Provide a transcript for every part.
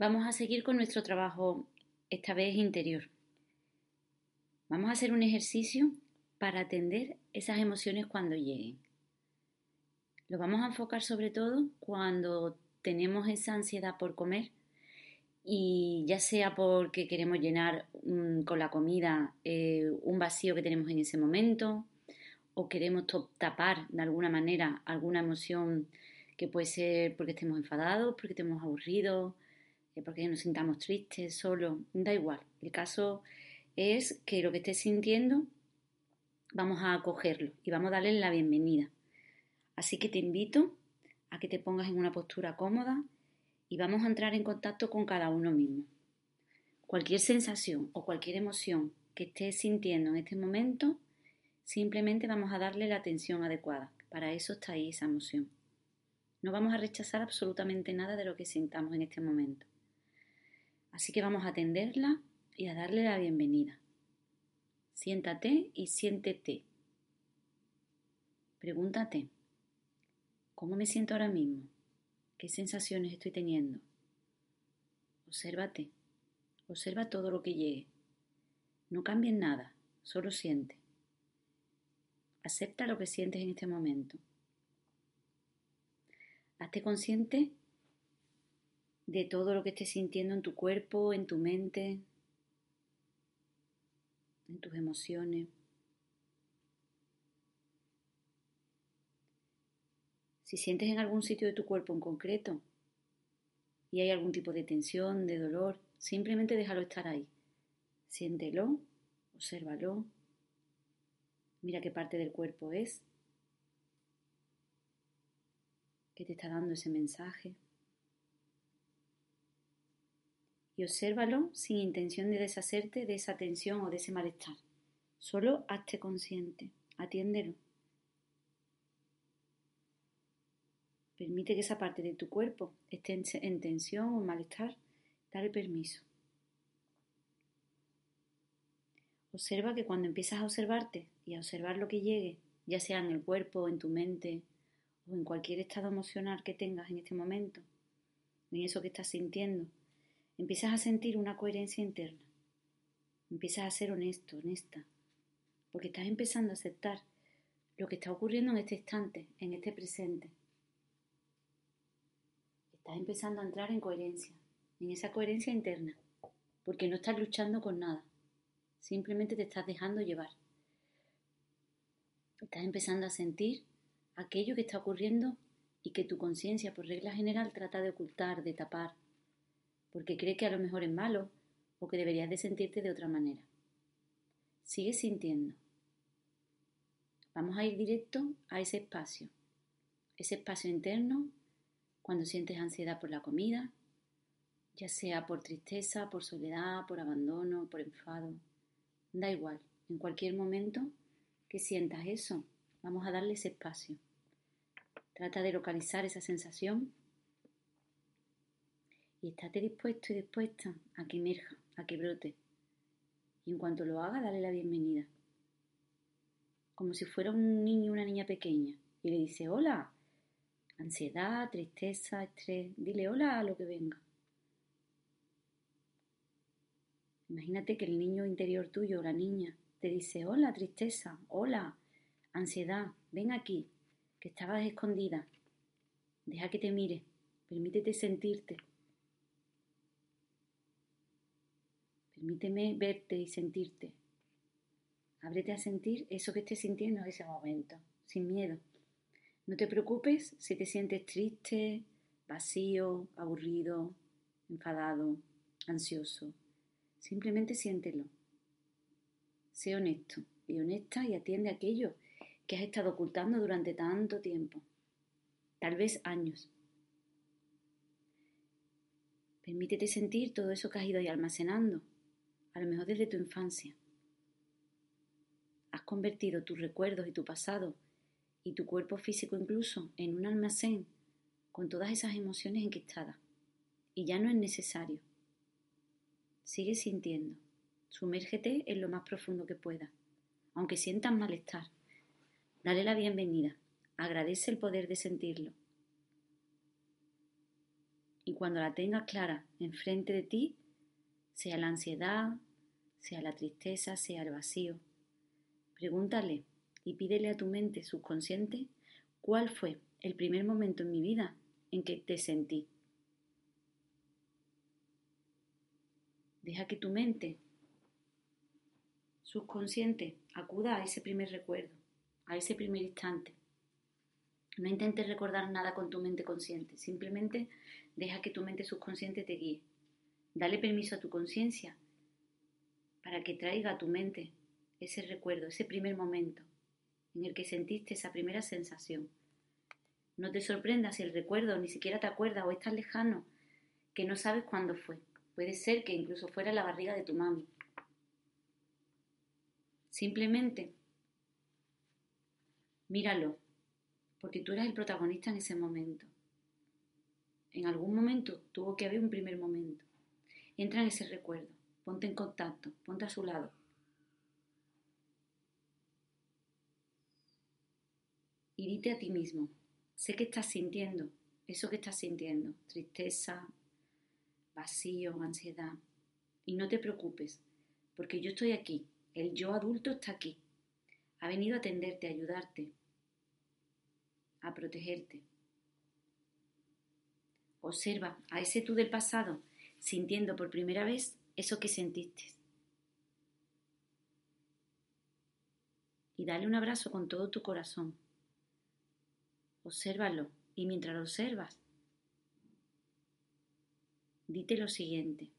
Vamos a seguir con nuestro trabajo, esta vez interior. Vamos a hacer un ejercicio para atender esas emociones cuando lleguen. Lo vamos a enfocar sobre todo cuando tenemos esa ansiedad por comer y ya sea porque queremos llenar mm, con la comida eh, un vacío que tenemos en ese momento o queremos tapar de alguna manera alguna emoción que puede ser porque estemos enfadados, porque estemos aburridos, porque nos sintamos tristes, solos, da igual. El caso es que lo que estés sintiendo vamos a acogerlo y vamos a darle la bienvenida. Así que te invito a que te pongas en una postura cómoda y vamos a entrar en contacto con cada uno mismo. Cualquier sensación o cualquier emoción que estés sintiendo en este momento, simplemente vamos a darle la atención adecuada. Para eso está ahí esa emoción. No vamos a rechazar absolutamente nada de lo que sintamos en este momento. Así que vamos a atenderla y a darle la bienvenida. Siéntate y siéntete. Pregúntate, ¿cómo me siento ahora mismo? ¿Qué sensaciones estoy teniendo? Obsérvate, observa todo lo que llegue. No cambies nada, solo siente. Acepta lo que sientes en este momento. Hazte consciente de todo lo que estés sintiendo en tu cuerpo, en tu mente, en tus emociones. Si sientes en algún sitio de tu cuerpo en concreto y hay algún tipo de tensión, de dolor, simplemente déjalo estar ahí. Siéntelo, obsérvalo, mira qué parte del cuerpo es, qué te está dando ese mensaje. Y obsérvalo sin intención de deshacerte de esa tensión o de ese malestar. Solo hazte consciente, atiéndelo. Permite que esa parte de tu cuerpo esté en tensión o malestar. Dale permiso. Observa que cuando empiezas a observarte y a observar lo que llegue, ya sea en el cuerpo, en tu mente o en cualquier estado emocional que tengas en este momento, en eso que estás sintiendo, empiezas a sentir una coherencia interna. Empiezas a ser honesto, honesta, porque estás empezando a aceptar lo que está ocurriendo en este instante, en este presente. Estás empezando a entrar en coherencia, en esa coherencia interna, porque no estás luchando con nada, simplemente te estás dejando llevar. Estás empezando a sentir aquello que está ocurriendo y que tu conciencia, por regla general, trata de ocultar, de tapar, porque cree que a lo mejor es malo o que deberías de sentirte de otra manera. Sigue sintiendo. Vamos a ir directo a ese espacio, ese espacio interno cuando sientes ansiedad por la comida, ya sea por tristeza, por soledad, por abandono, por enfado. Da igual, en cualquier momento que sientas eso, vamos a darle ese espacio. Trata de localizar esa sensación y estate dispuesto y dispuesta a que emerja, a que brote. Y en cuanto lo haga, dale la bienvenida. Como si fuera un niño o una niña pequeña. Y le dice, hola, ansiedad, tristeza, estrés. Dile hola a lo que venga. Imagínate que el niño interior tuyo la niña te dice, hola, tristeza, hola, ansiedad, ven aquí, que estabas escondida. Deja que te mire, permítete sentirte. Permíteme verte y sentirte. Ábrete a sentir eso que estés sintiendo en ese momento, sin miedo. No te preocupes si te sientes triste, vacío, aburrido, enfadado, ansioso. Simplemente siéntelo. Sé honesto y honesta y atiende aquello que has estado ocultando durante tanto tiempo, tal vez años. Permítete sentir todo eso que has ido ahí almacenando, a lo mejor desde tu infancia. Has convertido tus recuerdos y tu pasado y tu cuerpo físico incluso en un almacén con todas esas emociones enquistadas. Y ya no es necesario. Sigue sintiendo. Sumérgete en lo más profundo que puedas. Aunque sientas malestar, dale la bienvenida. Agradece el poder de sentirlo. Y cuando la tengas clara enfrente de ti, sea la ansiedad, sea la tristeza, sea el vacío, pregúntale y pídele a tu mente subconsciente cuál fue el primer momento en mi vida en que te sentí. Deja que tu mente subconsciente acuda a ese primer recuerdo, a ese primer instante. No intentes recordar nada con tu mente consciente, simplemente deja que tu mente subconsciente te guíe. Dale permiso a tu conciencia para que traiga a tu mente ese recuerdo, ese primer momento en el que sentiste esa primera sensación. No te sorprendas si el recuerdo ni siquiera te acuerdas o es tan lejano que no sabes cuándo fue. Puede ser que incluso fuera la barriga de tu mami. Simplemente míralo, porque tú eras el protagonista en ese momento. En algún momento tuvo que haber un primer momento. Entra en ese recuerdo, ponte en contacto, ponte a su lado. Y dite a ti mismo, sé que estás sintiendo eso que estás sintiendo, tristeza, vacío, ansiedad. Y no te preocupes, porque yo estoy aquí, el yo adulto está aquí. Ha venido a atenderte, a ayudarte, a protegerte. Observa a ese tú del pasado sintiendo por primera vez eso que sentiste. Y dale un abrazo con todo tu corazón. Obsérvalo y mientras lo observas, dite lo siguiente.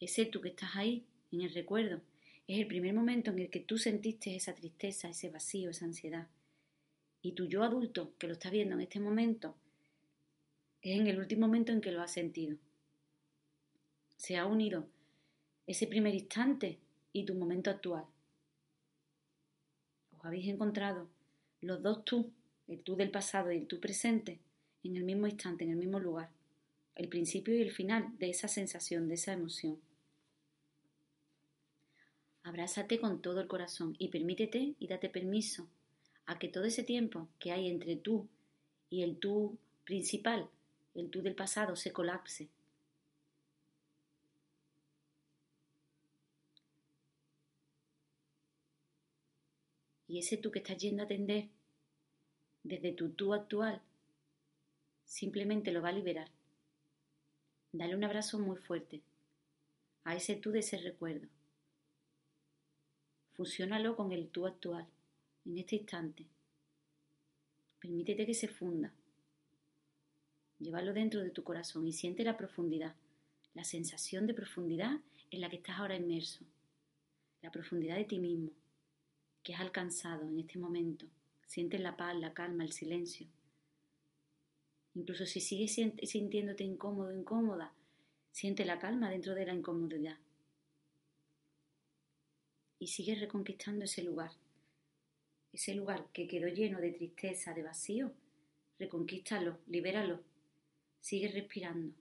Ese tú que estás ahí, en el recuerdo, es el primer momento en el que tú sentiste esa tristeza, ese vacío, esa ansiedad. Y tu yo adulto, que lo está viendo en este momento, es en el último momento en que lo has sentido. Se ha unido ese primer instante y tu momento actual. Os habéis encontrado los dos tú, el tú del pasado y el tú presente, en el mismo instante, en el mismo lugar, el principio y el final de esa sensación, de esa emoción. Abrázate con todo el corazón y permítete y date permiso a que todo ese tiempo que hay entre tú y el tú principal, el tú del pasado, se colapse. Y ese tú que estás yendo a atender desde tu tú actual, simplemente lo va a liberar. Dale un abrazo muy fuerte a ese tú de ese recuerdo. Fusiónalo con el tú actual, en este instante. Permítete que se funda. Llévalo dentro de tu corazón y siente la profundidad, la sensación de profundidad en la que estás ahora inmerso, la profundidad de ti mismo, que has alcanzado en este momento. Siente la paz, la calma, el silencio. Incluso si sigues sintiéndote incómodo, incómoda, siente la calma dentro de la incomodidad y sigues reconquistando ese lugar. Ese lugar que quedó lleno de tristeza, de vacío, reconquístalo, libéralo. Sigue respirando.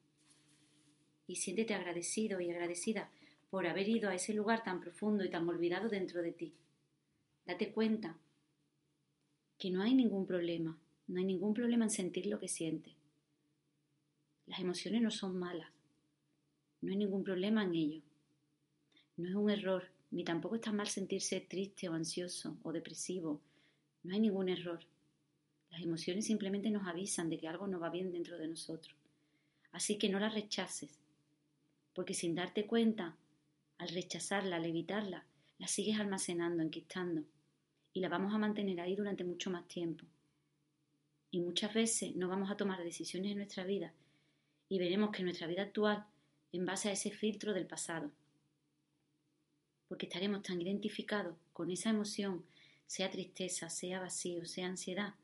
Y siéntete agradecido y agradecida por haber ido a ese lugar tan profundo y tan olvidado dentro de ti. Date cuenta que no hay ningún problema, no hay ningún problema en sentir lo que sientes. Las emociones no son malas, no hay ningún problema en ello. No es un error, ni tampoco está mal sentirse triste o ansioso o depresivo. No hay ningún error. Las emociones simplemente nos avisan de que algo no va bien dentro de nosotros. Así que no las rechaces, porque sin darte cuenta, al rechazarla, al evitarla, la sigues almacenando, enquistando, y la vamos a mantener ahí durante mucho más tiempo. Y muchas veces no vamos a tomar decisiones en nuestra vida y veremos que nuestra vida actual en base a ese filtro del pasado porque estaremos tan identificados con esa emoción, sea tristeza, sea vacío, sea ansiedad,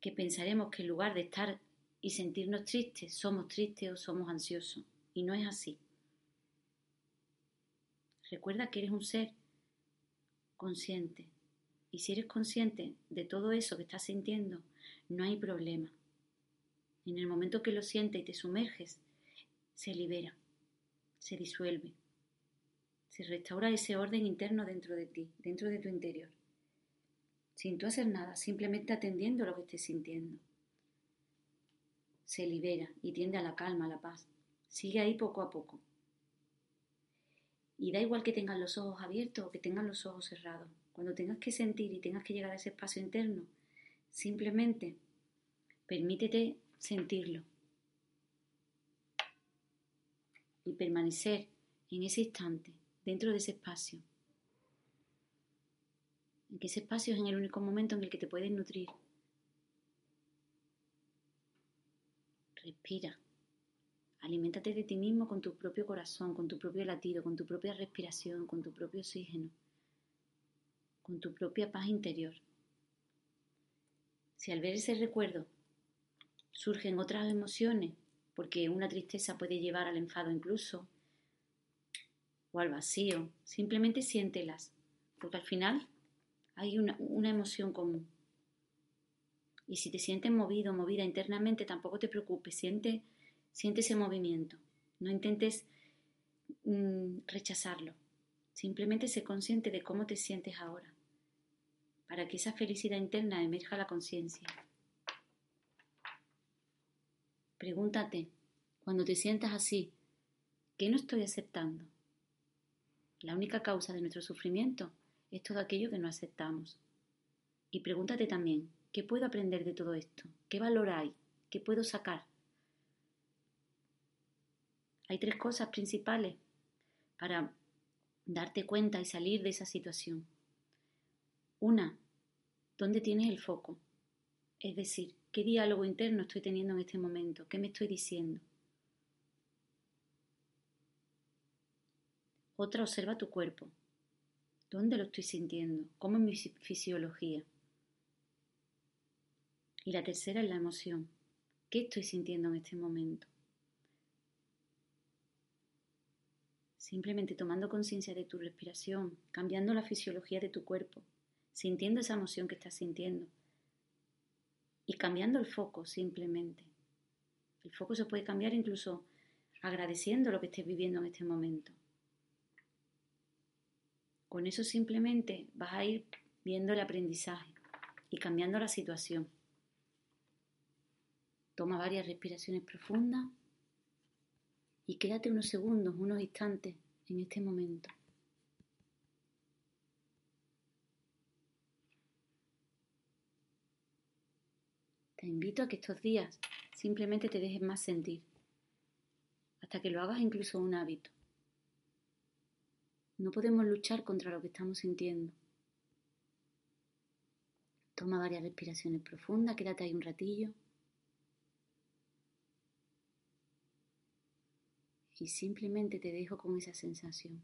que pensaremos que en lugar de estar y sentirnos tristes, somos tristes o somos ansiosos. Y no es así. Recuerda que eres un ser consciente. Y si eres consciente de todo eso que estás sintiendo, no hay problema. En el momento que lo sientes y te sumerges, se libera se disuelve. Se restaura ese orden interno dentro de ti, dentro de tu interior. Sin tú hacer nada, simplemente atendiendo lo que estés sintiendo. se libera y tiende a la calma, a la paz. Sigue ahí poco a poco. Y da igual que tengas los ojos abiertos o que tengas los ojos cerrados. Cuando tengas que sentir y tengas que llegar a ese espacio interno, simplemente permítete sentirlo y permanecer en ese instante, dentro de ese espacio. En que ese espacio es en el único momento en el que te puedes nutrir. Respira. Aliméntate de ti mismo con tu propio corazón, con tu propio latido, con tu propia respiración, con tu propio oxígeno, con tu propia paz interior. Si al ver ese recuerdo surgen otras emociones, porque una tristeza puede llevar al enfado incluso, o al vacío, simplemente siéntelas, porque al final hay una, emoción común. Y si te sientes movido, movida internamente, tampoco te preocupes, siente Siente ese movimiento. No intentes mm, rechazarlo. Simplemente sé consciente de cómo te sientes ahora, para que esa felicidad interna emerja a la conciencia. Pregúntate, cuando te sientas así, ¿qué no estoy aceptando? La única causa de nuestro sufrimiento es todo aquello que no aceptamos. Y pregúntate también, ¿qué puedo aprender de todo esto? ¿Qué valor hay? ¿Qué puedo sacar? Hay tres cosas principales para darte cuenta y salir de esa situación. Una, ¿dónde tienes el foco? Es decir, ¿qué diálogo interno estoy teniendo en este momento? ¿Qué me estoy diciendo? Otra, observa tu cuerpo. ¿Dónde lo estoy sintiendo? ¿Cómo es mi fisiología? Y la tercera es la emoción. ¿Qué estoy sintiendo en este momento? Simplemente tomando conciencia de tu respiración, cambiando la fisiología de tu cuerpo, sintiendo esa emoción que estás sintiendo y cambiando el foco simplemente. El foco se puede cambiar incluso agradeciendo lo que estés viviendo en este momento. Con eso simplemente vas a ir viendo el aprendizaje y cambiando la situación. Toma varias respiraciones profundas y quédate unos segundos, unos instantes en este momento. Te invito a que estos días simplemente te dejes más sentir, hasta que lo hagas incluso un hábito. No podemos luchar contra lo que estamos sintiendo. Toma varias respiraciones profundas, quédate ahí un ratillo. Y simplemente te dejo con esa sensación.